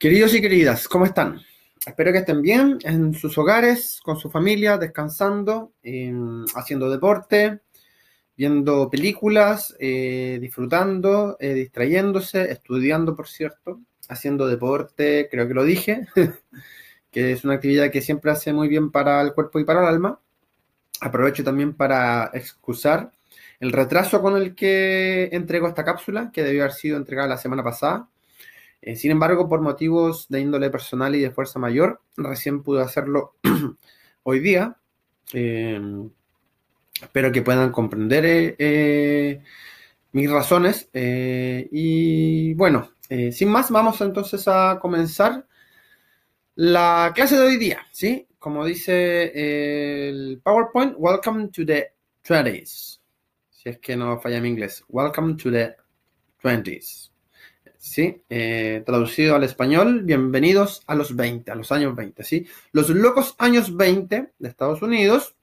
Queridos y queridas, ¿cómo están? Espero que estén bien en sus hogares, con su familia, descansando, em, haciendo deporte, viendo películas, eh, disfrutando, eh, distrayéndose, estudiando, por cierto, haciendo deporte, creo que lo dije, que es una actividad que siempre hace muy bien para el cuerpo y para el alma. Aprovecho también para excusar el retraso con el que entrego esta cápsula, que debió haber sido entregada la semana pasada eh, sin embargo, por motivos de índole personal y de fuerza mayor, recién pude hacerlo hoy día. Em, espero que puedan comprender eh, eh, mis razones. y bueno, sin más, vamos entonces a comenzar la clase de hoy día. ¿sí? Como dice el PowerPoint, Welcome to the 20s. Si es que no falla mi inglés. Welcome to the 20s. ¿Sí? Eh, traducido al español, bienvenidos a los 20, a los años 20, ¿sí? Los locos años 20 de Estados Unidos,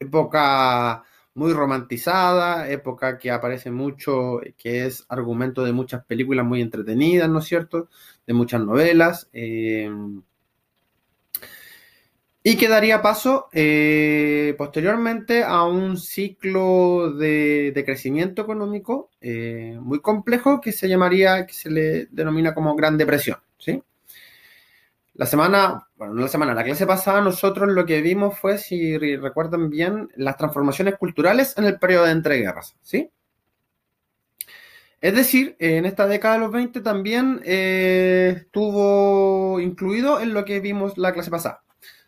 época muy romantizada, época que aparece mucho, que es argumento de muchas películas muy entretenidas, ¿no es cierto? De muchas novelas. Eh, y que daría paso eh, posteriormente a un ciclo de, crecimiento económico eh, muy complejo que se llamaría, que se le denomina como Gran Depresión. ¿sí? La semana, bueno, no la semana, la clase pasada nosotros lo que vimos fue, si recuerdan bien, las transformaciones culturales en el periodo de entreguerras. ¿sí? Es decir, en esta década de los 20 también eh, estuvo incluido en lo que vimos la clase pasada.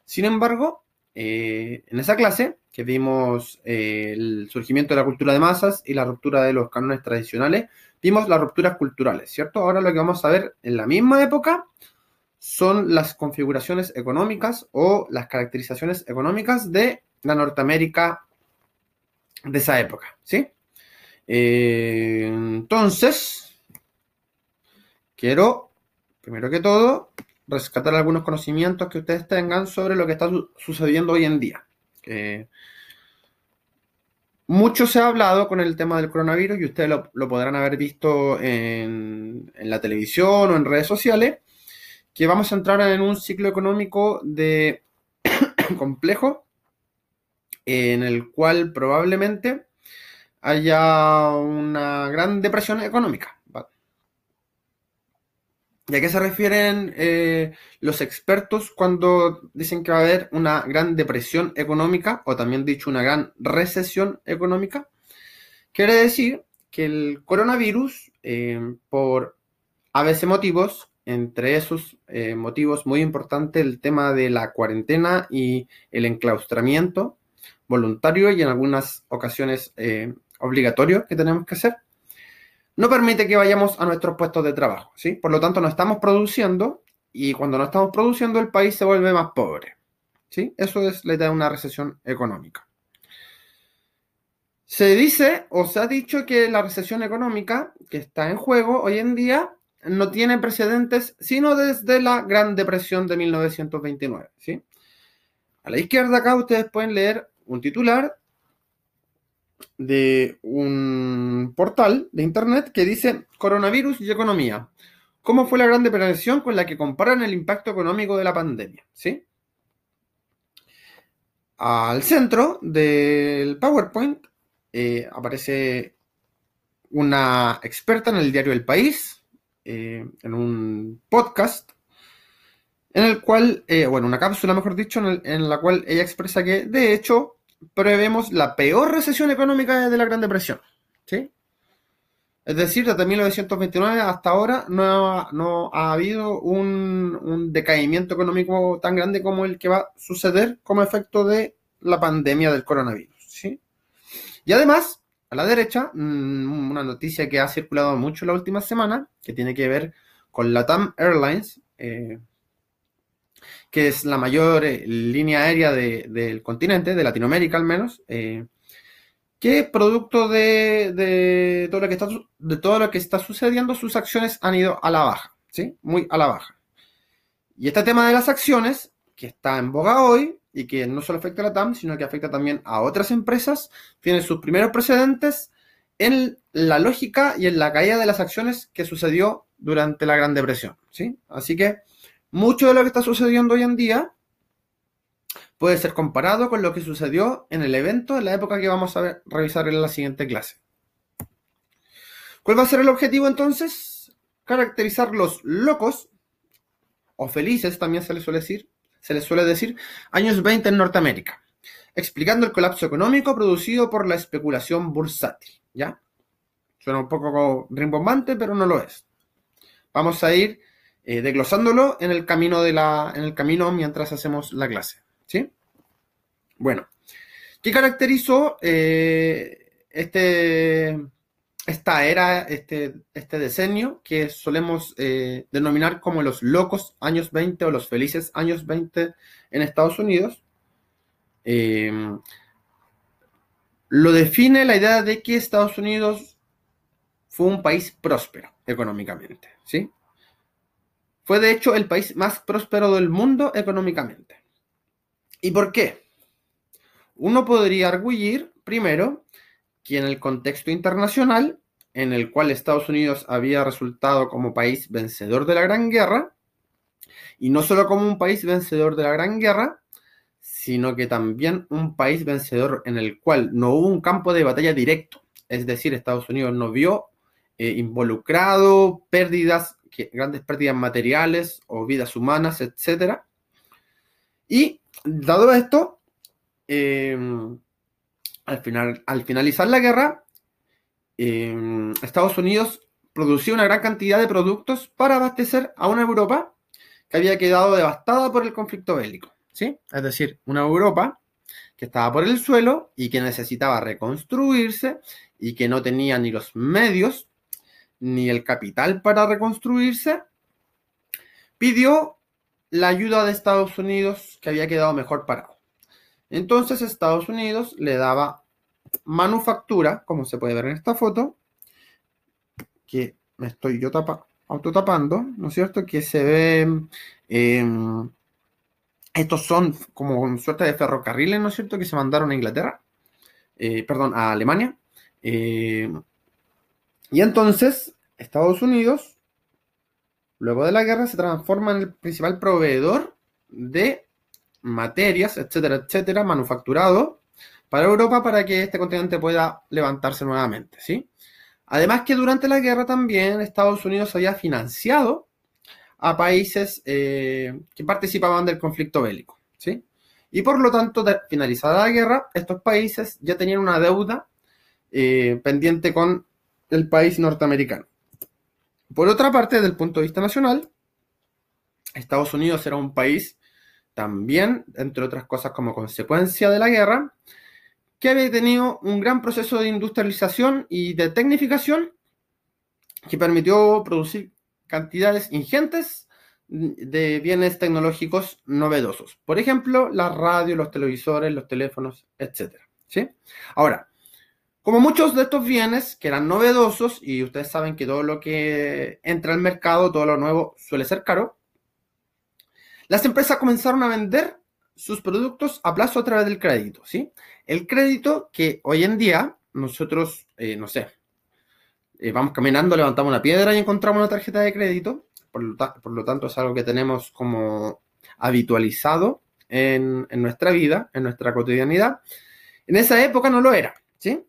Sin embargo, eh, en esa clase, que vimos eh, el surgimiento de la cultura de masas y la ruptura de los cánones tradicionales, vimos las rupturas culturales, ¿cierto? Ahora lo que vamos a ver en la misma época son las configuraciones económicas o las caracterizaciones económicas de la Norteamérica de esa época, ¿sí? Eh, entonces, quiero, primero que todo, rescatar algunos conocimientos que ustedes tengan sobre lo que está sucediendo hoy en día. mucho se ha hablado con el tema del coronavirus y ustedes lo, podrán haber visto en, la televisión o en redes sociales, que vamos a entrar en un ciclo económico de complejo en el cual probablemente haya una gran depresión económica. ¿Y a qué se refieren eh, los expertos cuando dicen que va a haber una gran depresión económica o también dicho una gran recesión económica? Quiere decir que el coronavirus, eh, por a veces motivos, entre esos eh, motivos muy importante el tema de la cuarentena y el enclaustramiento voluntario y en algunas ocasiones obligatorio que tenemos que hacer, no permite que vayamos a nuestros puestos de trabajo, ¿sí? Por lo tanto, no estamos produciendo y cuando no estamos produciendo el país se vuelve más pobre, ¿sí? Eso es la idea de una recesión económica. Se dice o se ha dicho que la recesión económica que está en juego hoy en día no tiene precedentes sino desde la Gran Depresión de 1929, ¿sí? A la izquierda acá ustedes pueden leer un titular de un portal de internet que dice coronavirus y economía. ¿Cómo fue la gran depresión con la que comparan el impacto económico de la pandemia? ¿Sí? Al centro del PowerPoint eh, aparece una experta en el diario El País, eh, en un podcast, en el cual, eh, bueno, una cápsula, mejor dicho, en la cual ella expresa que, de hecho, prevemos la peor recesión económica desde la Gran Depresión. ¿sí? Es decir, desde 1929 hasta ahora no ha, habido un, decaimiento económico tan grande como el que va a suceder como efecto de la pandemia del coronavirus. ¿sí? Y además, a la derecha, mm, una noticia que ha circulado mucho la última semana, que tiene que ver con la TAM Airlines, eh, que es la mayor eh, línea aérea del continente, de Latinoamérica al menos, eh, que producto de, todo lo que está, de todo lo que está sucediendo, sus acciones han ido a la baja, ¿sí? Muy a la baja. Y este tema de las acciones, que está en boga hoy y que no solo afecta a la TAM, sino que afecta también a otras empresas, tiene sus primeros precedentes en la lógica y en la caída de las acciones que sucedió durante la Gran Depresión. ¿sí? Así que mucho de lo que está sucediendo hoy en día puede ser comparado con lo que sucedió en el evento en la época que vamos a revisar en la siguiente clase. ¿Cuál va a ser el objetivo entonces? Caracterizar los locos o felices, también se les suele decir, se les suele decir, años 20 en Norteamérica, explicando el colapso económico producido por la especulación bursátil, ¿ya? Suena un poco rimbombante, pero no lo es. Vamos a ir eh, desglosándolo en el camino de la, en el camino mientras hacemos la clase. ¿Sí? Bueno, ¿qué caracterizó eh, este, esta era, este, este decenio que solemos eh, denominar como los locos años 20 o los felices años 20 en Estados Unidos? Em, lo define la idea de que Estados Unidos fue un país próspero económicamente, ¿sí? Fue de hecho el país más próspero del mundo económicamente. ¿Y por qué? Uno podría arguir, primero, que en el contexto internacional, en el cual Estados Unidos había resultado como país vencedor de la Gran Guerra, y no solo como un país vencedor de la Gran Guerra, sino que también un país vencedor en el cual no hubo un campo de batalla directo, es decir, Estados Unidos no vio eh, involucrado pérdidas, grandes pérdidas materiales o vidas humanas, etc. Y dado esto, em, al, final, al finalizar la guerra, em, Estados Unidos producía una gran cantidad de productos para abastecer a una Europa que había quedado devastada por el conflicto bélico. ¿sí? Es decir, una Europa que estaba por el suelo y que necesitaba reconstruirse y que no tenía ni los medios ni el capital para reconstruirse, pidió la ayuda de Estados Unidos que había quedado mejor parado. Entonces Estados Unidos le daba manufactura, como se puede ver en esta foto, que me estoy yo tapa, autotapando, ¿no es cierto? Que se ve, em, estos son como suerte de ferrocarriles, ¿no es cierto? Que se mandaron a Inglaterra, eh, perdón, a Alemania. Eh, y entonces Estados Unidos Luego de la guerra se transforma en el principal proveedor de materias, etcétera, etcétera, manufacturado para Europa para que este continente pueda levantarse nuevamente, ¿sí? Además que durante la guerra también Estados Unidos había financiado a países eh, que participaban del conflicto bélico, ¿sí? Y por lo tanto, finalizada la guerra, estos países ya tenían una deuda eh, pendiente con el país norteamericano. Por otra parte, desde el punto de vista nacional, Estados Unidos era un país también, entre otras cosas como consecuencia de la guerra, que había tenido un gran proceso de industrialización y de tecnificación que permitió producir cantidades ingentes de bienes tecnológicos novedosos. Por ejemplo, la radio, los televisores, los teléfonos, etc. ¿sí? Ahora, como muchos de estos bienes que eran novedosos, y ustedes saben que todo lo que entra al mercado, todo lo nuevo suele ser caro, las empresas comenzaron a vender sus productos a plazo a través del crédito, ¿sí? El crédito que hoy en día nosotros, eh, no sé, eh, vamos caminando, levantamos una piedra y encontramos una tarjeta de crédito, por lo, tanto es algo que tenemos como habitualizado en, en nuestra vida, en nuestra cotidianidad. En esa época no lo era, ¿sí?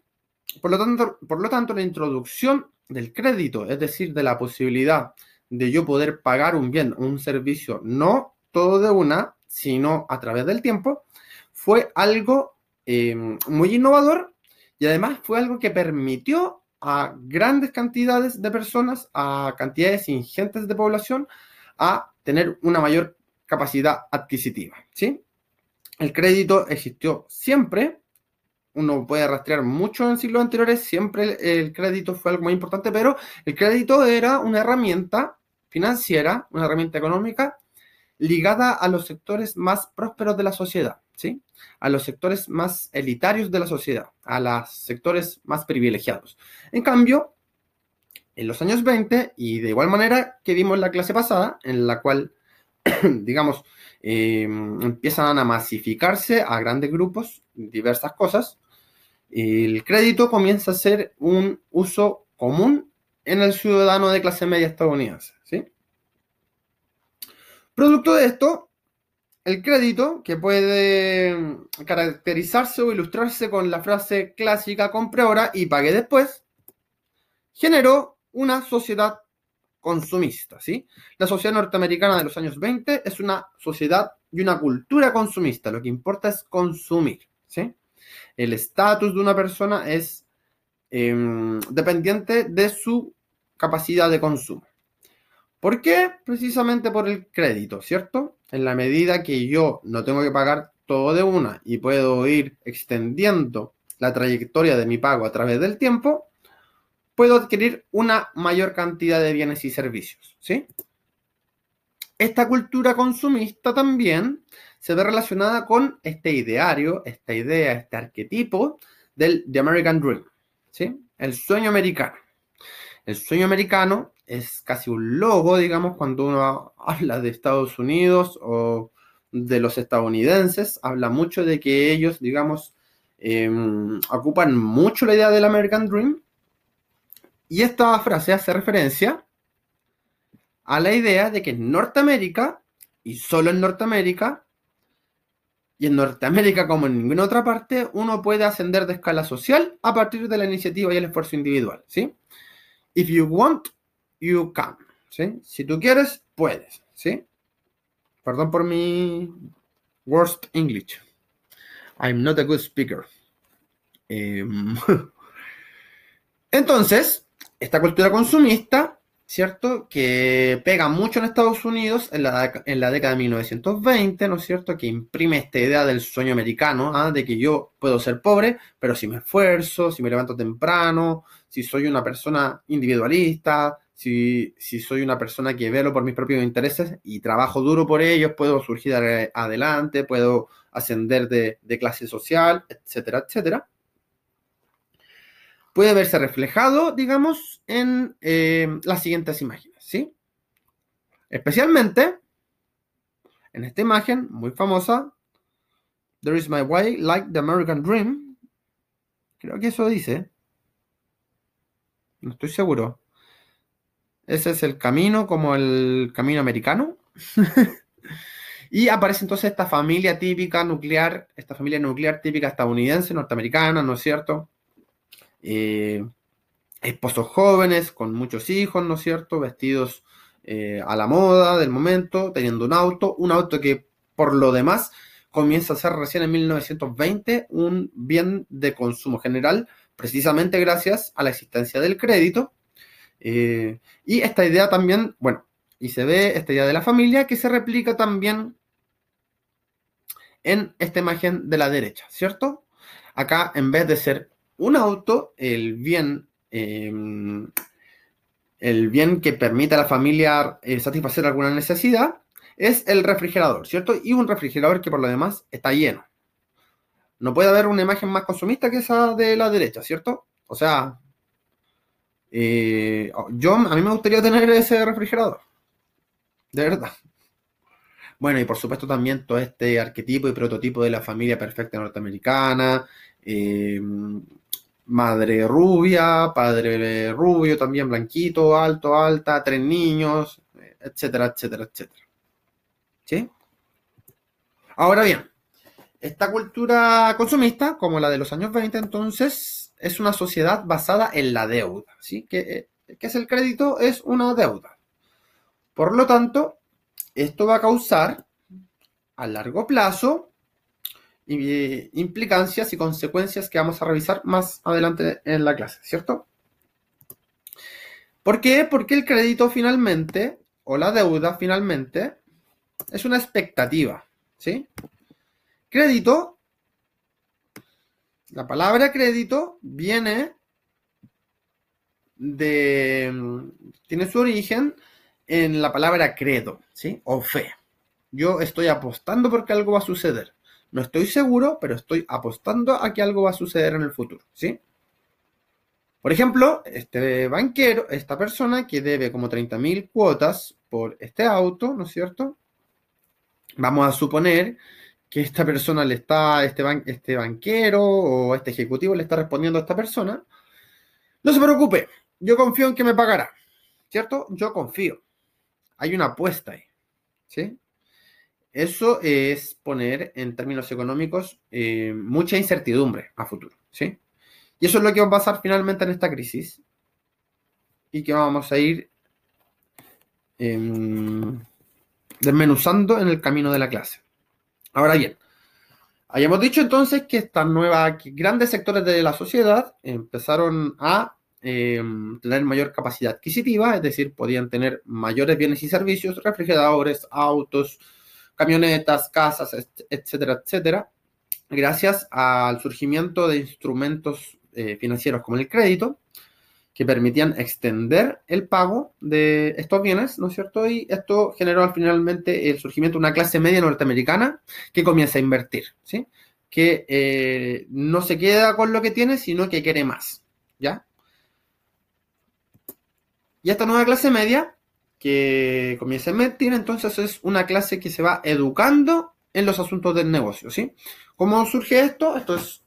Por lo, tanto, por lo tanto, la introducción del crédito, es decir, de la posibilidad de yo poder pagar un bien, un servicio, no todo de una, sino a través del tiempo, fue algo em, muy innovador y además fue algo que permitió a grandes cantidades de personas, a cantidades ingentes de población, a tener una mayor capacidad adquisitiva. ¿sí? El crédito existió siempre, uno puede rastrear mucho en siglos anteriores, siempre el, crédito fue algo muy importante, pero el crédito era una herramienta financiera, una herramienta económica ligada a los sectores más prósperos de la sociedad, ¿sí? A los sectores más elitarios de la sociedad, a los sectores más privilegiados. En cambio, en los años 20, y de igual manera que vimos en la clase pasada, en la cual, digamos, eh, empiezan a masificarse a grandes grupos diversas cosas, el crédito comienza a ser un uso común en el ciudadano de clase media estadounidense. ¿sí? Producto de esto, el crédito, que puede caracterizarse o ilustrarse con la frase clásica compre ahora y pague después, generó una sociedad consumista, ¿sí? La sociedad norteamericana de los años 20 es una sociedad y una cultura consumista, lo que importa es consumir. El estatus de una persona es em, dependiente de su capacidad de consumo. ¿Por qué? Precisamente por el crédito, ¿cierto? En la medida que yo no tengo que pagar todo de una y puedo ir extendiendo la trayectoria de mi pago a través del tiempo, puedo adquirir una mayor cantidad de bienes y servicios, ¿sí? Esta cultura consumista también se ve relacionada con este ideario, esta idea, este arquetipo del American Dream, ¿sí? El sueño americano. El sueño americano es casi un logo, digamos, cuando uno habla de Estados Unidos o de los estadounidenses, habla mucho de que ellos, digamos, em, ocupan mucho la idea del American Dream. Y esta frase hace referencia a la idea de que en Norteamérica, y solo en Norteamérica, y en Norteamérica como en ninguna otra parte, uno puede ascender de escala social a partir de la iniciativa y el esfuerzo individual, ¿sí? If you want, you can. ¿sí? Si tú quieres, puedes. ¿sí? Perdón por mi worst English. I'm not a good speaker. Em, entonces, esta cultura consumista, ¿cierto? Que pega mucho en Estados Unidos en la, en la década de 1920, ¿no es cierto? Que imprime esta idea del sueño americano, ¿ah? de que yo puedo ser pobre, pero si me esfuerzo, si me levanto temprano, si soy una persona individualista, si, soy una persona que velo por mis propios intereses y trabajo duro por ellos, puedo surgir adelante, puedo ascender de, clase social, etcétera, etcétera. Puede verse reflejado, digamos, en eh, las siguientes imágenes, ¿sí? Especialmente en esta imagen muy famosa, There is my way, like the American Dream. Creo que eso dice. No estoy seguro. Ese es el camino, como el camino americano. y aparece entonces esta familia típica nuclear, esta familia nuclear típica estadounidense, norteamericana, ¿no es cierto? Eh, esposos jóvenes, con muchos hijos, ¿no es cierto? Vestidos eh, a la moda del momento, teniendo un auto, un auto que por lo demás comienza a ser recién en 1920 un bien de consumo general precisamente gracias a la existencia del crédito. Eh, y esta idea también, bueno, y se ve esta idea de la familia que se replica también en esta imagen de la derecha, ¿cierto? Acá, en vez de ser un auto, el bien, em, el bien que permite a la familia eh, satisfacer alguna necesidad, es el refrigerador, ¿cierto? Y un refrigerador que por lo demás está lleno no puede haber una imagen más consumista que esa de la derecha, ¿cierto? O sea, eh, yo a mí me gustaría tener ese refrigerador. De verdad. Bueno, y por supuesto también todo este arquetipo y prototipo de la familia perfecta norteamericana, eh, madre rubia, padre rubio, también blanquito, alto, alta, tres niños, etcétera, etcétera, etcétera. ¿Sí? Ahora bien, esta cultura consumista, como la de los años 20, entonces, es una sociedad basada en la deuda, ¿sí? ¿Qué, es el crédito? Es una deuda. Por lo tanto, esto va a causar a largo plazo implicancias y consecuencias que vamos a revisar más adelante en la clase, ¿cierto? ¿Por qué? Porque el crédito finalmente, o la deuda finalmente, es una expectativa, ¿sí? Crédito, la palabra crédito viene de, tiene su origen en la palabra credo, ¿sí? O fe. Yo estoy apostando porque algo va a suceder. No estoy seguro, pero estoy apostando a que algo va a suceder en el futuro, ¿sí? Por ejemplo, este banquero, esta persona que debe como 30.000 cuotas por este auto, ¿no es cierto? Vamos a suponer que esta persona le está, este, este banquero o este ejecutivo le está respondiendo a esta persona, no se preocupe, yo confío en que me pagará, ¿cierto? Yo confío. Hay una apuesta ahí, ¿sí? Eso es poner en términos económicos eh, mucha incertidumbre a futuro, ¿sí? Y eso es lo que va a pasar finalmente en esta crisis y que vamos a ir em, desmenuzando en el camino de la clase. Ahora bien, hayamos dicho entonces que estas nuevas, grandes sectores de la sociedad empezaron a em, tener mayor capacidad adquisitiva, es decir, podían tener mayores bienes y servicios, refrigeradores, autos, camionetas, casas, etcétera, etcétera, gracias al surgimiento de instrumentos eh, financieros como el crédito, que permitían extender el pago de estos bienes, ¿no es cierto? Y esto generó finalmente el surgimiento de una clase media norteamericana que comienza a invertir, ¿sí? Que eh, no se queda con lo que tiene, sino que quiere más, ¿ya? Y esta nueva clase media que comienza a invertir, entonces es una clase que se va educando en los asuntos del negocio, ¿sí? ¿Cómo surge esto? Esto es,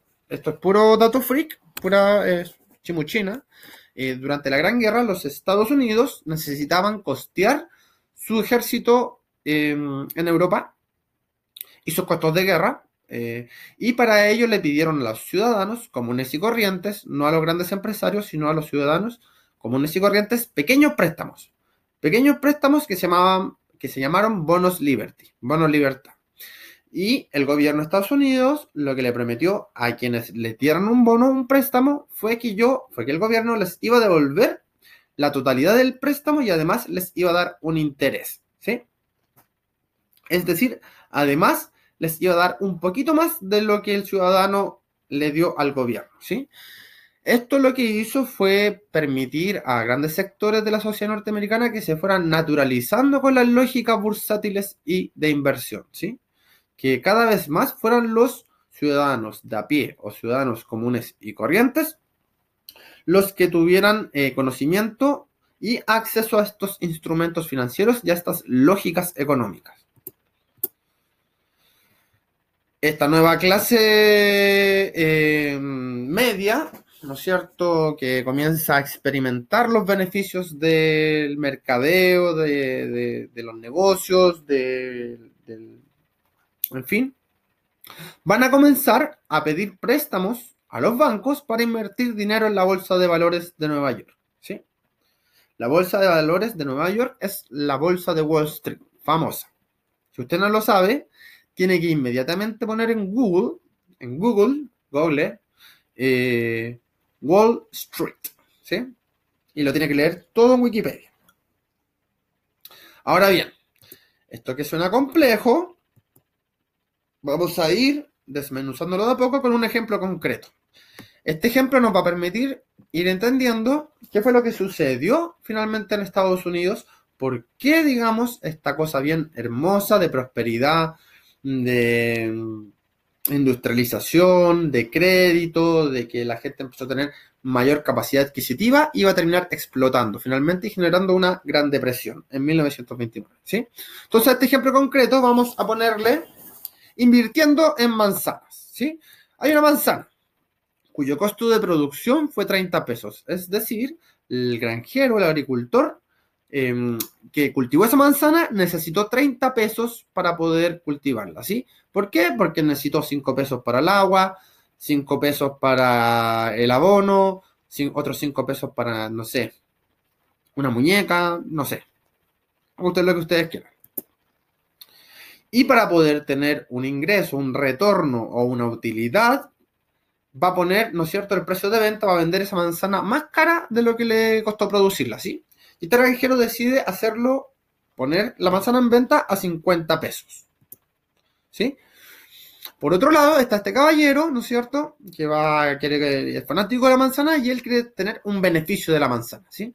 puro dato freak, pura eh, chimuchina. Durante la Gran Guerra, los Estados Unidos necesitaban costear su ejército em, en Europa y sus costos de guerra. Eh, y para ello le pidieron a los ciudadanos comunes y corrientes, no a los grandes empresarios, sino a los ciudadanos comunes y corrientes, pequeños préstamos. Pequeños préstamos que se, llamaban, que se llamaron bonos liberty, bonos libertad. Y el gobierno de Estados Unidos lo que le prometió a quienes le dieran un bono, un préstamo, fue que yo, fue que el gobierno les iba a devolver la totalidad del préstamo y además les iba a dar un interés, ¿sí? Es decir, además les iba a dar un poquito más de lo que el ciudadano le dio al gobierno, ¿sí? Esto lo que hizo fue permitir a grandes sectores de la sociedad norteamericana que se fueran naturalizando con las lógicas bursátiles y de inversión, ¿sí? que cada vez más fueran los ciudadanos de a pie o ciudadanos comunes y corrientes los que tuvieran eh, conocimiento y acceso a estos instrumentos financieros y a estas lógicas económicas. Esta nueva clase eh, media, ¿no es cierto?, que comienza a experimentar los beneficios del mercadeo, de, los negocios, del en fin, van a comenzar a pedir préstamos a los bancos para invertir dinero en la bolsa de valores de Nueva York. ¿sí? La bolsa de valores de Nueva York es la bolsa de Wall Street, famosa. Si usted no lo sabe, tiene que inmediatamente poner en Google, en Google, Google, eh, Wall Street, ¿sí? Y lo tiene que leer todo en Wikipedia. Ahora bien, esto que suena complejo, Vamos a ir desmenuzándolo de a poco con un ejemplo concreto. Este ejemplo nos va a permitir ir entendiendo qué fue lo que sucedió finalmente en Estados Unidos, por qué, digamos, esta cosa bien hermosa de prosperidad, de industrialización, de crédito, de que la gente empezó a tener mayor capacidad adquisitiva, iba a terminar explotando finalmente y generando una gran depresión en 1929. ¿sí? Entonces, a este ejemplo concreto vamos a ponerle invirtiendo en manzanas. ¿sí? Hay una manzana cuyo costo de producción fue 30 pesos. Es decir, el granjero, el agricultor em, que cultivó esa manzana necesitó 30 pesos para poder cultivarla. ¿sí? ¿Por qué? Porque necesitó 5 pesos para el agua, 5 pesos para el abono, otros 5 pesos para, no sé, una muñeca, no sé. Usted lo que ustedes quieran. Y para poder tener un ingreso, un retorno o una utilidad, va a poner, ¿no es cierto?, el precio de venta, va a vender esa manzana más cara de lo que le costó producirla, ¿sí? Y granjero decide hacerlo, poner la manzana en venta a 50 pesos, ¿sí? Por otro lado, está este caballero, ¿no es cierto?, que va, quiere, es fanático de la manzana y él quiere tener un beneficio de la manzana, ¿sí?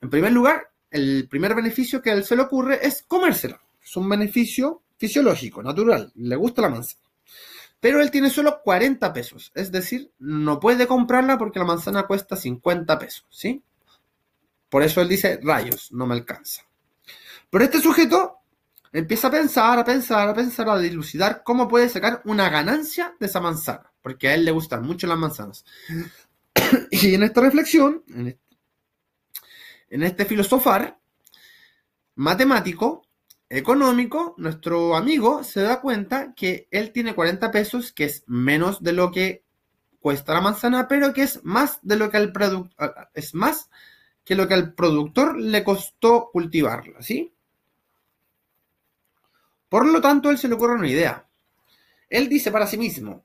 En primer lugar, el primer beneficio que a él se le ocurre es comérsela. Es un beneficio fisiológico, natural, le gusta la manzana. Pero él tiene solo 40 pesos, es decir, no puede comprarla porque la manzana cuesta 50 pesos, ¿sí? Por eso él dice, rayos, no me alcanza. Pero este sujeto empieza a pensar, a pensar, a pensar, a dilucidar cómo puede sacar una ganancia de esa manzana, porque a él le gustan mucho las manzanas. y en esta reflexión, en este, filosofar matemático, económico, nuestro amigo se da cuenta que él tiene 40 pesos, que es menos de lo que cuesta la manzana, pero que es más de lo que al productor, es más que lo que al productor le costó cultivarla, ¿sí? Por lo tanto, él se le ocurre una idea. Él dice para sí mismo,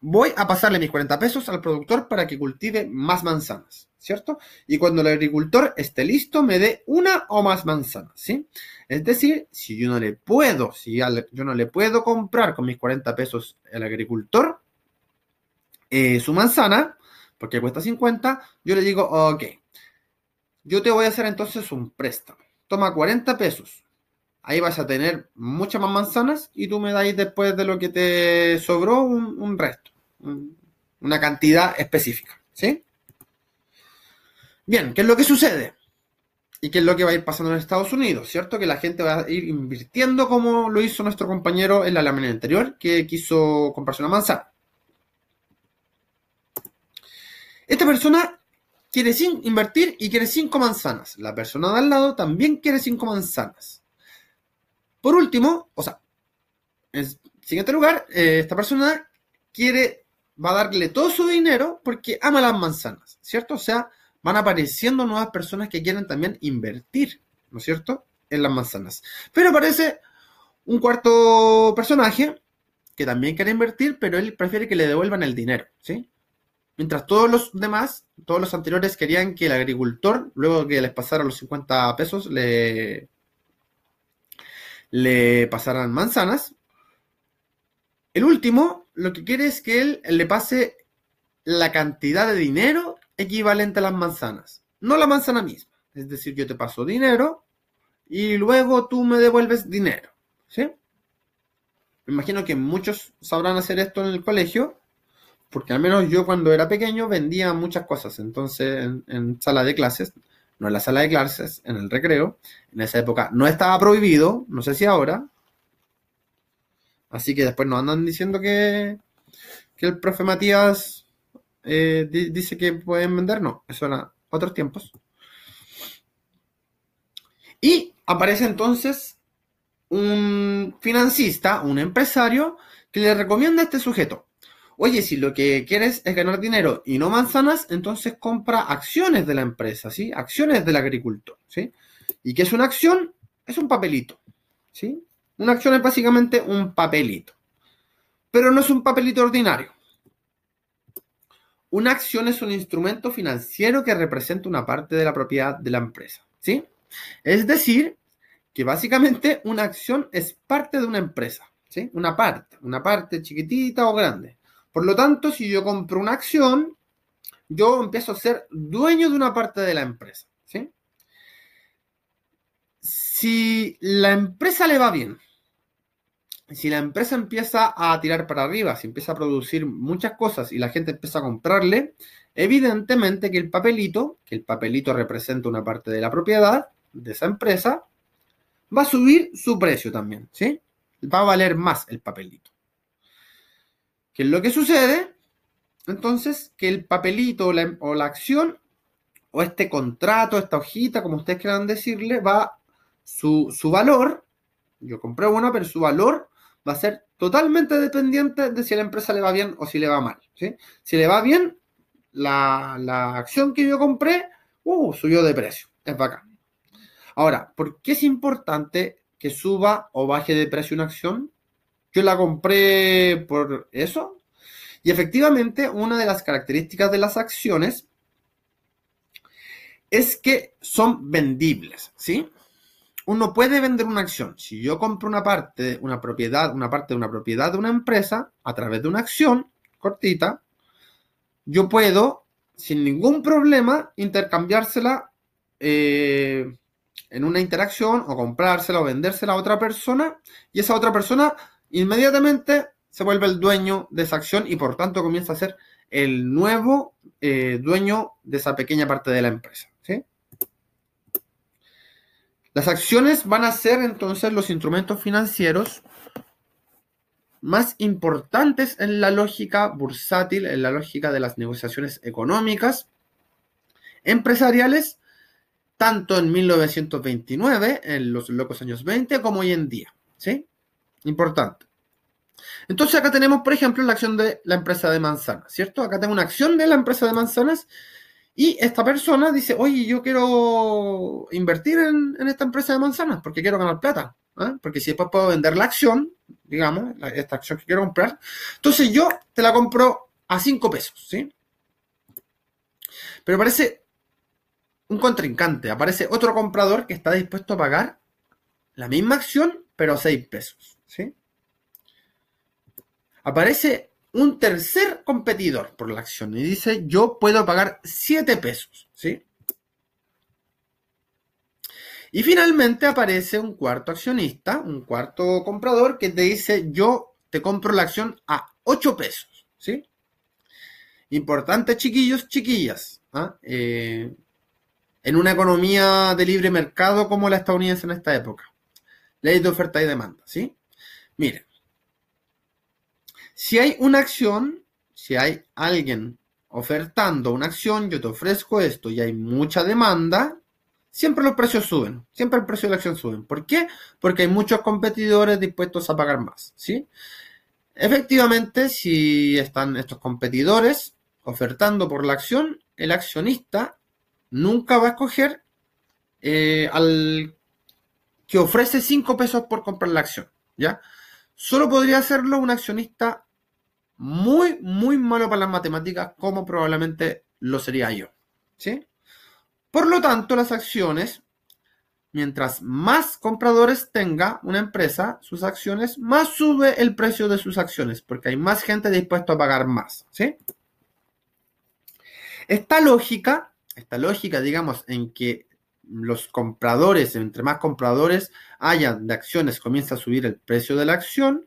voy a pasarle mis 40 pesos al productor para que cultive más manzanas, ¿cierto? Y cuando el agricultor esté listo, me dé una o más manzanas, ¿sí? Es decir, si yo no le puedo, si yo no le puedo comprar con mis 40 pesos al agricultor eh, su manzana, porque cuesta 50, yo le digo, ok, yo te voy a hacer entonces un préstamo. Toma 40 pesos, ahí vas a tener muchas más manzanas y tú me dais después de lo que te sobró un, resto, una cantidad específica, ¿sí? Bien, ¿qué es lo que sucede? ¿Y qué es lo que va a ir pasando en Estados Unidos? ¿Cierto? Que la gente va a ir invirtiendo como lo hizo nuestro compañero en la lámina anterior, que quiso comprarse una manzana. Esta persona quiere invertir y quiere cinco manzanas. La persona de al lado también quiere cinco manzanas. Por último, o sea, en siguiente lugar, eh, esta persona quiere, va a darle todo su dinero porque ama las manzanas, ¿cierto? O sea, van apareciendo nuevas personas que quieren también invertir, ¿no es cierto?, en las manzanas. Pero aparece un cuarto personaje que también quiere invertir, pero él prefiere que le devuelvan el dinero, ¿sí? Mientras todos los demás, todos los anteriores querían que el agricultor, luego que les pasara los 50 pesos, le, le pasarán manzanas. El último lo que quiere es que él le pase la cantidad de dinero equivalente a las manzanas, no la manzana misma. Es decir, yo te paso dinero y luego tú me devuelves dinero. ¿Sí? Me imagino que muchos sabrán hacer esto en el colegio, porque al menos yo cuando era pequeño vendía muchas cosas. Entonces, en sala de clases, no en la sala de clases, en el recreo. En esa época no estaba prohibido, no sé si ahora. Así que después nos andan diciendo que, que el profe Matías eh, dice que pueden vender. No, eso era otros tiempos. Y aparece entonces un financista, un empresario, que le recomienda a este sujeto. Oye, si lo que quieres es ganar dinero y no manzanas, entonces compra acciones de la empresa, ¿sí? Acciones del agricultor, ¿sí? ¿Y qué es una acción? Es un papelito, ¿sí? Una acción es básicamente un papelito. Pero no es un papelito ordinario. Una acción es un instrumento financiero que representa una parte de la propiedad de la empresa, ¿sí? Es decir, que básicamente una acción es parte de una empresa, ¿sí? Una parte, una parte chiquitita o grande. Por lo tanto, si yo compro una acción, yo empiezo a ser dueño de una parte de la empresa. Si la empresa le va bien, si la empresa empieza a tirar para arriba, si empieza a producir muchas cosas y la gente empieza a comprarle, evidentemente que el papelito, que el papelito representa una parte de la propiedad de esa empresa, va a subir su precio también. Va a valer más el papelito. ¿Qué es lo que sucede? Entonces, que el papelito o la, acción o este contrato, esta hojita, como ustedes quieran decirle, va su, valor, yo compré una, pero su valor va a ser totalmente dependiente de si a la empresa le va bien o si le va mal. Si le va bien, la, la, acción que yo compré, uh, subió de precio. Es bacán. Ahora, ¿por qué es importante que suba o baje de precio una acción? Yo la compré por eso. Y efectivamente, una de las características de las acciones es que son vendibles, ¿sí? Uno puede vender una acción. Si yo compro una parte, una propiedad, una parte de una propiedad de una empresa a través de una acción cortita, yo puedo, sin ningún problema, intercambiársela eh, en una interacción o comprársela o vendérsela a otra persona y esa otra persona inmediatamente se vuelve el dueño de esa acción y por tanto comienza a ser el nuevo eh, dueño de esa pequeña parte de la empresa. Las acciones van a ser entonces los instrumentos financieros más importantes en la lógica bursátil, en la lógica de las negociaciones económicas, empresariales, tanto en 1929, en los locos años 20, como hoy en día. ¿Sí? Importante. Entonces acá tenemos, por ejemplo, la acción de la empresa de manzanas, ¿cierto? Acá tengo una acción de la empresa de manzanas y esta persona dice, oye, yo quiero invertir en, esta empresa de manzanas porque quiero ganar plata. ¿eh? Porque si después puedo vender la acción, digamos, esta acción que quiero comprar, entonces yo te la compro a 5 pesos, ¿sí? Pero aparece un contrincante, aparece otro comprador que está dispuesto a pagar la misma acción, pero a 6 pesos, ¿sí? Aparece un tercer competidor por la acción y dice, yo puedo pagar 7 pesos, ¿sí? Y finalmente aparece un cuarto accionista, un cuarto comprador que te dice, yo te compro la acción a 8 pesos, ¿sí? Importante, chiquillos, chiquillas, ¿ah? eh, en una economía de libre mercado como la estadounidense en esta época. Ley de oferta y demanda, ¿sí? Miren, si hay una acción, si hay alguien ofertando una acción, yo te ofrezco esto y hay mucha demanda, siempre los precios suben, siempre el precio de la acción suben. ¿Por qué? Porque hay muchos competidores dispuestos a pagar más, ¿sí? Efectivamente, si están estos competidores ofertando por la acción, el accionista nunca va a escoger eh, al que ofrece 5 pesos por comprar la acción, ¿ya? Solo podría hacerlo un accionista muy, muy malo para las matemáticas, como probablemente lo sería yo. ¿Sí? Por lo tanto, las acciones, mientras más compradores tenga una empresa, sus acciones, más sube el precio de sus acciones, porque hay más gente dispuesta a pagar más. ¿Sí? Esta lógica, esta lógica, digamos, en que los compradores, entre más compradores hayan de acciones, comienza a subir el precio de la acción,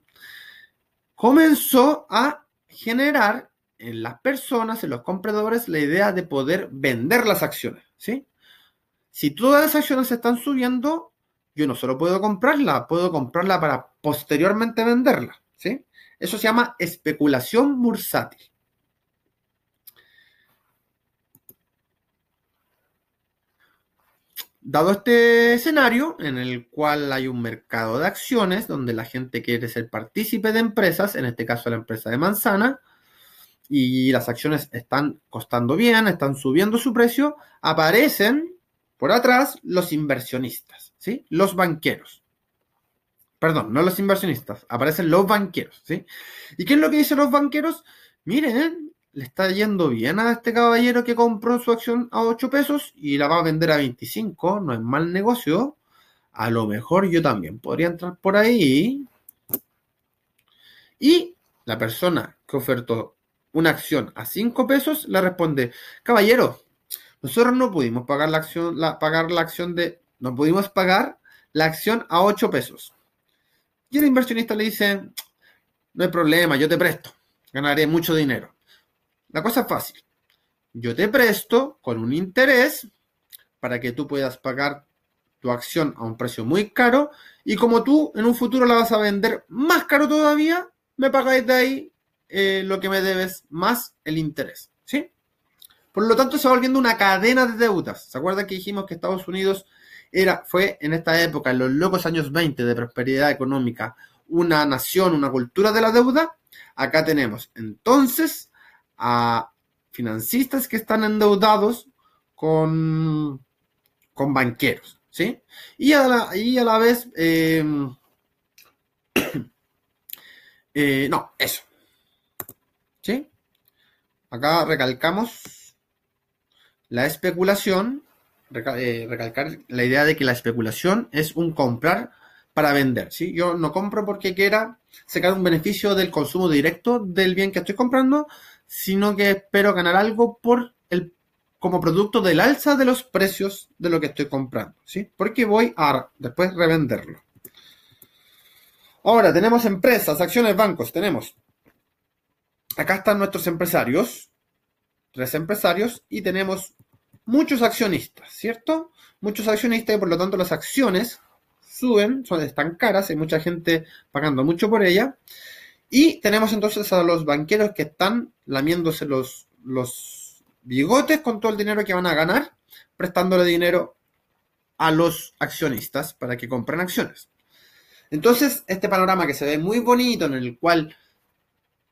comenzó a generar en las personas, en los compradores, la idea de poder vender las acciones, ¿sí? Si todas las acciones están subiendo, yo no solo puedo comprarla, puedo comprarla para posteriormente venderla, ¿sí? Eso se llama especulación bursátil. Dado este escenario en el cual hay un mercado de acciones donde la gente quiere ser partícipe de empresas, en este caso la empresa de manzana, y las acciones están costando bien, están subiendo su precio, aparecen por atrás los inversionistas, ¿sí? Los banqueros. Perdón, no los inversionistas, aparecen los banqueros, ¿sí? ¿Y qué es lo que dicen los banqueros? Miren, le está yendo bien a este caballero que compró su acción a 8 pesos y la va a vender a 25, no es mal negocio. A lo mejor yo también podría entrar por ahí. Y la persona que ofertó una acción a 5 pesos le responde, caballero, nosotros no pudimos pagar la acción, la, pagar la acción de, no pudimos pagar la acción a 8 pesos. Y el inversionista le dice, no hay problema, yo te presto, ganaré mucho dinero. La cosa es fácil. Yo te presto con un interés para que tú puedas pagar tu acción a un precio muy caro y como tú en un futuro la vas a vender más caro todavía, me pagáis de ahí eh, lo que me debes más el interés. ¿Sí? Por lo tanto, se va volviendo una cadena de deudas. ¿Se acuerdan que dijimos que Estados Unidos era, fue en esta época, en los locos años 20 de prosperidad económica, una nación, una cultura de la deuda? Acá tenemos entonces a financistas que están endeudados con, con banqueros, ¿sí? Y a la, y a la vez, em, eh, no, eso, ¿sí? Acá recalcamos la especulación, eh, recalcar la idea de que la especulación es un comprar para vender, ¿sí? Yo no compro porque quiera sacar un beneficio del consumo directo del bien que estoy comprando, sino que espero ganar algo por el, como producto del alza de los precios de lo que estoy comprando, ¿sí? Porque voy a después revenderlo. Ahora tenemos empresas, acciones, bancos, tenemos. Acá están nuestros empresarios, tres empresarios, y tenemos muchos accionistas, ¿cierto? Muchos accionistas y por lo tanto las acciones suben, son, están caras, hay mucha gente pagando mucho por ella. Y tenemos entonces a los banqueros que están lamiéndose los, los bigotes con todo el dinero que van a ganar, prestándole dinero a los accionistas para que compren acciones. Entonces, este panorama que se ve muy bonito, en el cual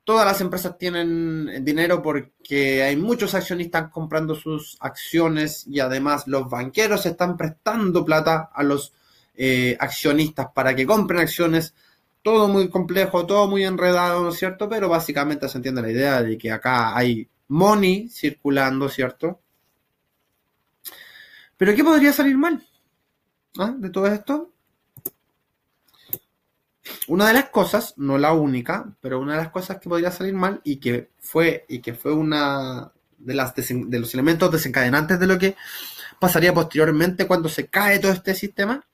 todas las empresas tienen dinero porque hay muchos accionistas comprando sus acciones y además los banqueros están prestando plata a los eh, accionistas para que compren acciones. Todo muy complejo, todo muy enredado, ¿no es cierto? Pero básicamente se entiende la idea de que acá hay money circulando, ¿cierto? Pero ¿qué podría salir mal ¿Ah? de todo esto? una de las cosas, no la única, pero una de las cosas que podría salir mal y que fue, y que fue una de, las de los elementos desencadenantes de lo que pasaría posteriormente cuando se cae todo este sistema,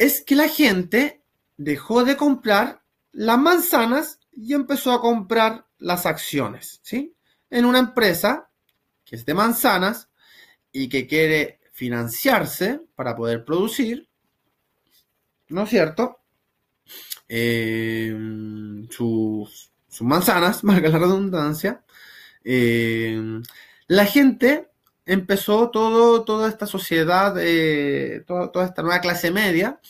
es que la gente dejó de comprar las manzanas y empezó a comprar las acciones, ¿sí? En una empresa que es de manzanas y que quiere financiarse para poder producir, ¿no es cierto? Eh, sus, manzanas, marca la redundancia. Eh, la gente empezó todo, toda esta sociedad, eh, toda, esta nueva clase media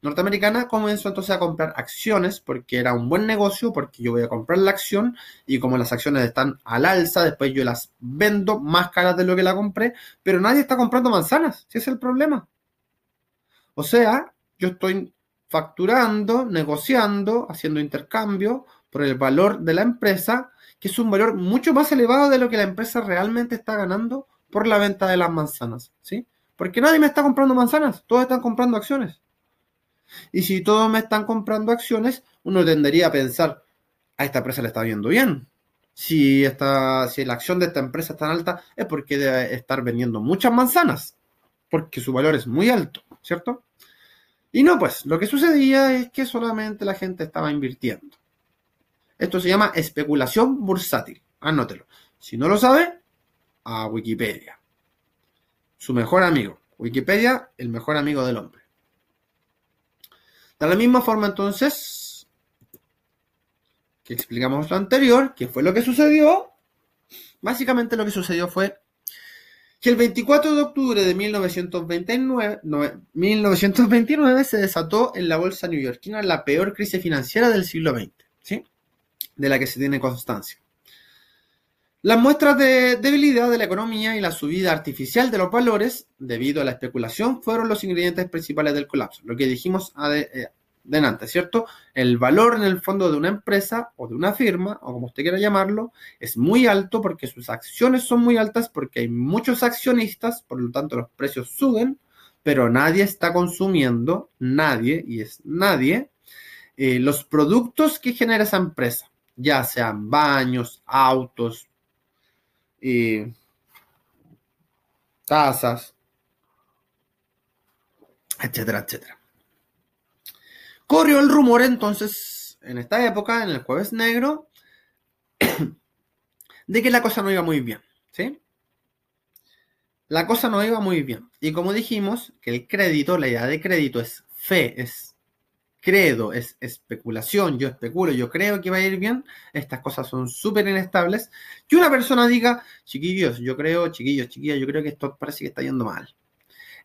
norteamericana comenzó entonces a comprar acciones porque era un buen negocio, porque yo voy a comprar la acción y como las acciones están al alza, después yo las vendo más caras de lo que la compré, pero nadie está comprando manzanas, si es el problema. O sea, yo estoy facturando, negociando, haciendo intercambio por el valor de la empresa, que es un valor mucho más elevado de lo que la empresa realmente está ganando por la venta de las manzanas, ¿sí? Porque nadie me está comprando manzanas, todos están comprando acciones. Y si todos me están comprando acciones, uno tendería a pensar, a esta empresa le está viendo bien. Si, esta, si la acción de esta empresa es tan alta, es porque debe estar vendiendo muchas manzanas, porque su valor es muy alto, ¿cierto? Y no, pues, lo que sucedía es que solamente la gente estaba invirtiendo. Esto se llama especulación bursátil. Anótelo. Si no lo sabe, a Wikipedia. Su mejor amigo. Wikipedia, el mejor amigo del hombre. De la misma forma, entonces, que explicamos lo anterior, que fue lo que sucedió, básicamente lo que sucedió fue que el 24 de octubre de 1929, 1929 se desató en la bolsa neoyorquina la peor crisis financiera del siglo XX, ¿sí? de la que se tiene constancia. Las muestras de debilidad de la economía y la subida artificial de los valores debido a la especulación fueron los ingredientes principales del colapso, lo que dijimos eh, delante, ¿cierto? El valor en el fondo de una empresa o de una firma, o como usted quiera llamarlo, es muy alto porque sus acciones son muy altas, porque hay muchos accionistas, por lo tanto los precios suben, pero nadie está consumiendo, nadie, y es nadie, eh, los productos que genera esa empresa, ya sean baños, autos, eh, tasas, etcétera, etcétera. Corrió el rumor entonces, en esta época, en el jueves negro, de que la cosa no iba muy bien, ¿sí? La cosa no iba muy bien. Y como dijimos, que el crédito, la idea de crédito es fe, es credo, es especulación, yo especulo, yo creo que va a ir bien, estas cosas son súper inestables. Que una persona diga, chiquillos, yo creo, chiquillos, chiquillas, yo creo que esto parece que está yendo mal.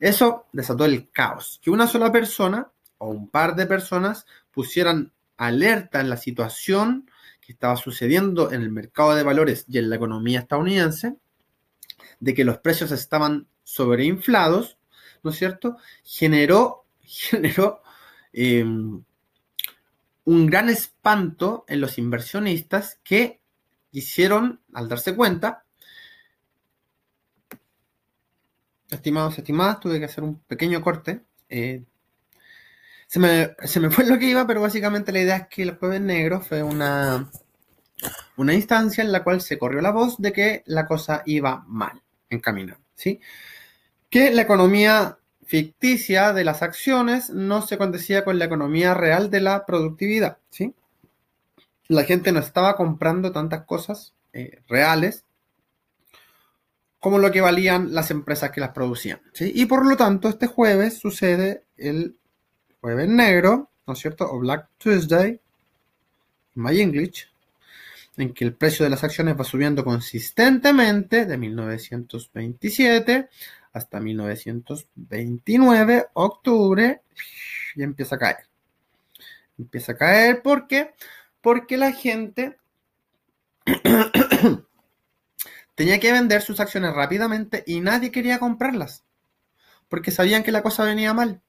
Eso desató el caos. Que una sola persona o un par de personas pusieran alerta en la situación que estaba sucediendo en el mercado de valores y en la economía estadounidense, de que los precios estaban sobreinflados, ¿no es cierto? Generó, generó em, un gran espanto en los inversionistas que hicieron, al darse cuenta, estimados, estimadas, tuve que hacer un pequeño corte. Eh, se me, fue lo que iba, pero básicamente la idea es que el jueves negro fue una, una instancia en la cual se corrió la voz de que la cosa iba mal en camino, ¿sí? Que la economía ficticia de las acciones no se condecía con la economía real de la productividad, ¿sí? La gente no estaba comprando tantas cosas eh, reales como lo que valían las empresas que las producían. ¿sí? Y por lo tanto, este jueves sucede el jueves negro, ¿no es cierto? O Black Tuesday, My English, en que el precio de las acciones va subiendo consistentemente de 1927 hasta 1929, octubre, y empieza a caer. Empieza a caer, ¿por qué? Porque la gente tenía que vender sus acciones rápidamente y nadie quería comprarlas, porque sabían que la cosa venía mal.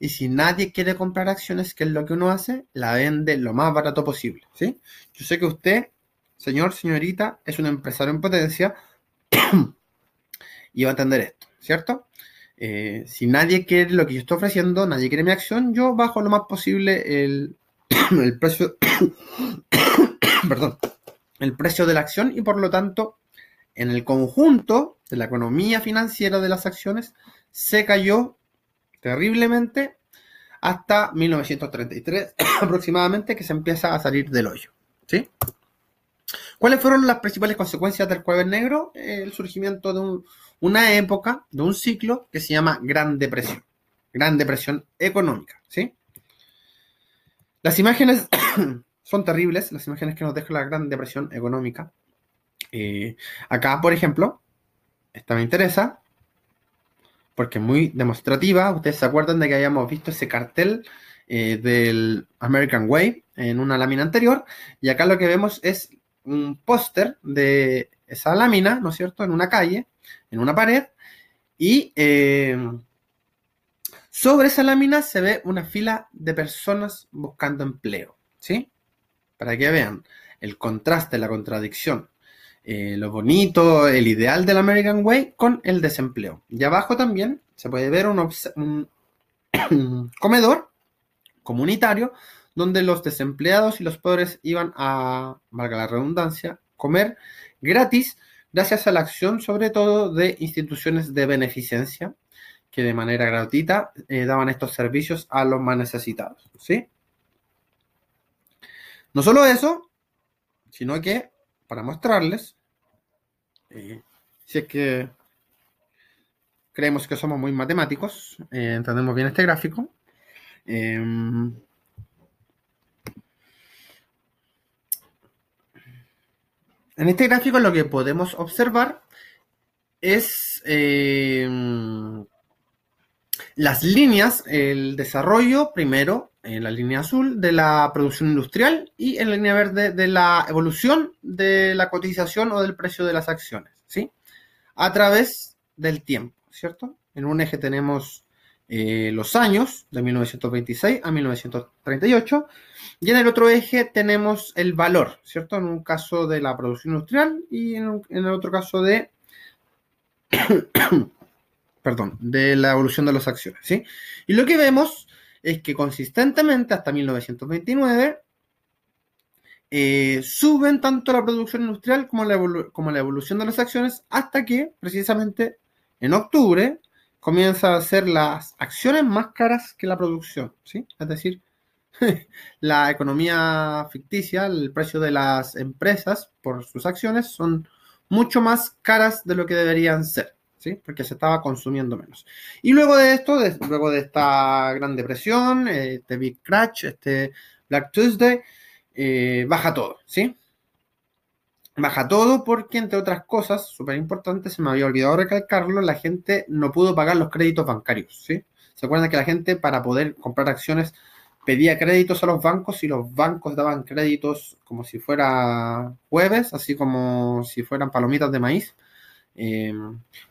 Y si nadie quiere comprar acciones, ¿qué es lo que uno hace? La vende lo más barato posible, ¿sí? Yo sé que usted, señor, señorita, es un empresario en potencia y va a entender esto, ¿cierto? Eh, si nadie quiere lo que yo estoy ofreciendo, nadie quiere mi acción, yo bajo lo más posible el, el precio, perdón, el precio de la acción y por lo tanto, en el conjunto de la economía financiera de las acciones, se cayó terriblemente hasta 1933 aproximadamente que se empieza a salir del hoyo. ¿sí? ¿Cuáles fueron las principales consecuencias del jueves negro? El surgimiento de una época, de un ciclo que se llama Gran Depresión, Gran Depresión económica. ¿sí? Las imágenes son terribles, las imágenes que nos deja la Gran Depresión económica. Eh, acá, por ejemplo, esta me interesa, porque es muy demostrativa. Ustedes se acuerdan de que habíamos visto ese cartel eh, del American Way en una lámina anterior, y acá lo que vemos es un póster de esa lámina, ¿no es cierto?, en una calle, en una pared, y eh, sobre esa lámina se ve una fila de personas buscando empleo, ¿sí? Para que vean el contraste, la contradicción eh, lo bonito, el ideal del American Way con el desempleo. Y abajo también se puede ver un, comedor comunitario donde los desempleados y los pobres iban a, valga la redundancia, comer gratis gracias a la acción sobre todo de instituciones de beneficencia que de manera gratuita eh, daban estos servicios a los más necesitados. ¿sí? No solo eso, sino que para mostrarles eh, si es que creemos que somos muy matemáticos, eh, entendemos bien este gráfico. En este gráfico lo que podemos observar es em, las líneas, el desarrollo primero en la línea azul de la producción industrial y en la línea verde de la evolución de la cotización o del precio de las acciones, ¿sí? A través del tiempo, ¿cierto? En un eje tenemos eh, los años de 1926 a 1938 y en el otro eje tenemos el valor, ¿cierto? En un caso de la producción industrial y en, en el otro caso de perdón, de la evolución de las acciones, ¿sí? Y lo que vemos es que consistentemente hasta 1929 eh, suben tanto la producción industrial como la, como la evolución de las acciones hasta que precisamente en octubre comienza a ser las acciones más caras que la producción, ¿sí? Es decir, la economía ficticia, el precio de las empresas por sus acciones son mucho más caras de lo que deberían ser. Porque se estaba consumiendo menos. Y luego de esto, luego de esta gran depresión, este Big Crash, este Black Tuesday, eh, baja todo, ¿sí? Baja todo porque, entre otras cosas, súper importante, se me había olvidado recalcarlo, la gente no pudo pagar los créditos bancarios, ¿sí? ¿Se acuerdan que la gente para poder comprar acciones pedía créditos a los bancos y los bancos daban créditos como si fuera jueves, así como si fueran palomitas de maíz? Eh,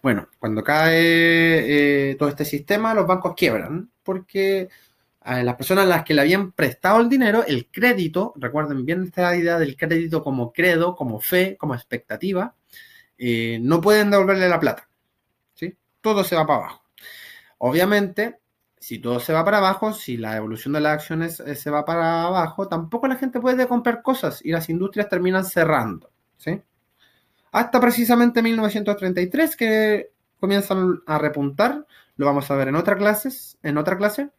bueno, cuando cae eh, todo este sistema, los bancos quiebran porque a las personas a las que le habían prestado el dinero, el crédito, recuerden bien esta idea del crédito como credo, como fe, como expectativa, eh, no pueden devolverle la plata. ¿sí? Todo se va para abajo. Obviamente, si todo se va para abajo, si la evolución de las acciones se va para abajo, tampoco la gente puede comprar cosas y las industrias terminan cerrando. ¿sí? hasta precisamente 1933 que comienzan a repuntar, lo vamos a ver en otra clase, en otra clase,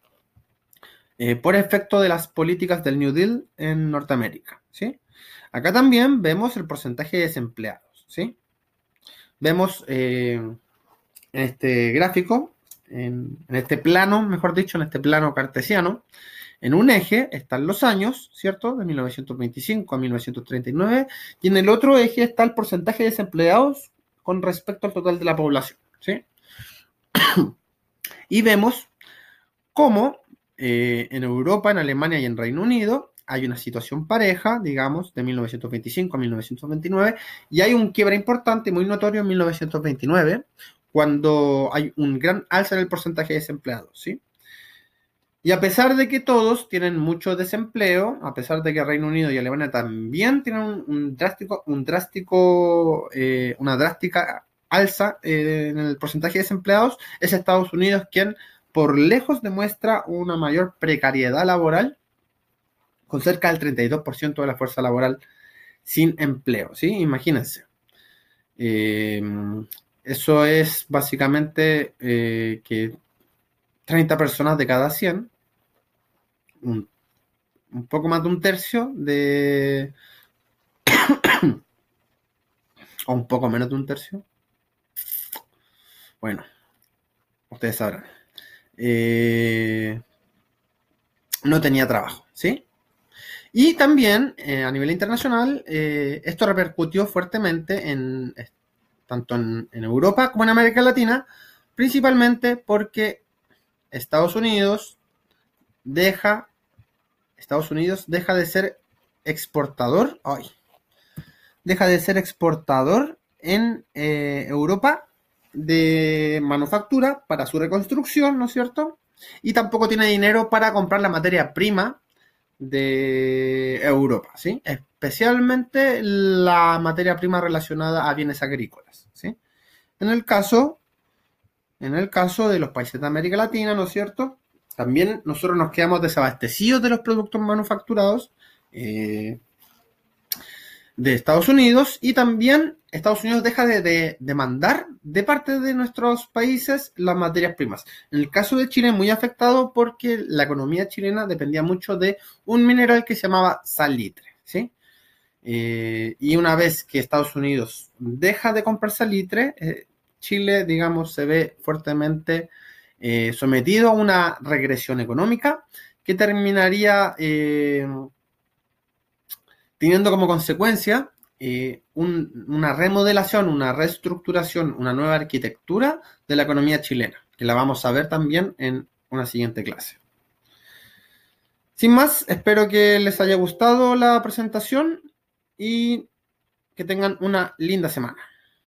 eh, por efecto de las políticas del New Deal en Norteamérica, ¿sí? Acá también vemos el porcentaje de desempleados, ¿sí? vemos eh, en este gráfico, en, este plano, mejor dicho, en este plano cartesiano, en un eje están los años, ¿cierto? De 1925 a 1939, y en el otro eje está el porcentaje de desempleados con respecto al total de la población, ¿sí? y vemos cómo eh, en Europa, en Alemania y en Reino Unido hay una situación pareja, digamos, de 1925 a 1929, y hay un quiebra importante, muy notorio en 1929, cuando hay un gran alza en el porcentaje de desempleados, ¿sí? Y a pesar de que todos tienen mucho desempleo, a pesar de que Reino Unido y Alemania también tienen un, drástico, un drástico, eh, una drástica alza eh, en el porcentaje de desempleados, es Estados Unidos quien por lejos demuestra una mayor precariedad laboral con cerca del 32% de la fuerza laboral sin empleo, ¿sí? Imagínense. Eh, eso es básicamente eh, que 30 personas de cada 100, un, poco más de un tercio de... o un poco menos de un tercio. Bueno, ustedes sabrán. Eh, no tenía trabajo, ¿sí? Y también eh, a nivel internacional, eh, esto repercutió fuertemente en, tanto en, Europa como en América Latina, principalmente porque Estados Unidos deja, Estados Unidos deja de ser exportador, ay, deja de ser exportador en Europa de manufactura para su reconstrucción, ¿no es cierto? Y tampoco tiene dinero para comprar la materia prima de Europa, ¿sí? Especialmente la materia prima relacionada a bienes agrícolas, ¿sí? En el caso, en el caso de los países de América Latina, ¿no es cierto? También nosotros nos quedamos desabastecidos de los productos manufacturados eh, de Estados Unidos y también Estados Unidos deja de, demandar de parte de nuestros países las materias primas. En el caso de Chile, muy afectado porque la economía chilena dependía mucho de un mineral que se llamaba salitre, ¿sí? Eh, y una vez que Estados Unidos deja de comprar salitre, eh, Chile, digamos, se ve fuertemente eh, sometido a una regresión económica que terminaría teniendo como consecuencia eh, una remodelación, una reestructuración, una nueva arquitectura de la economía chilena, que la vamos a ver también en una siguiente clase. Sin más, espero que les haya gustado la presentación y que tengan una linda semana.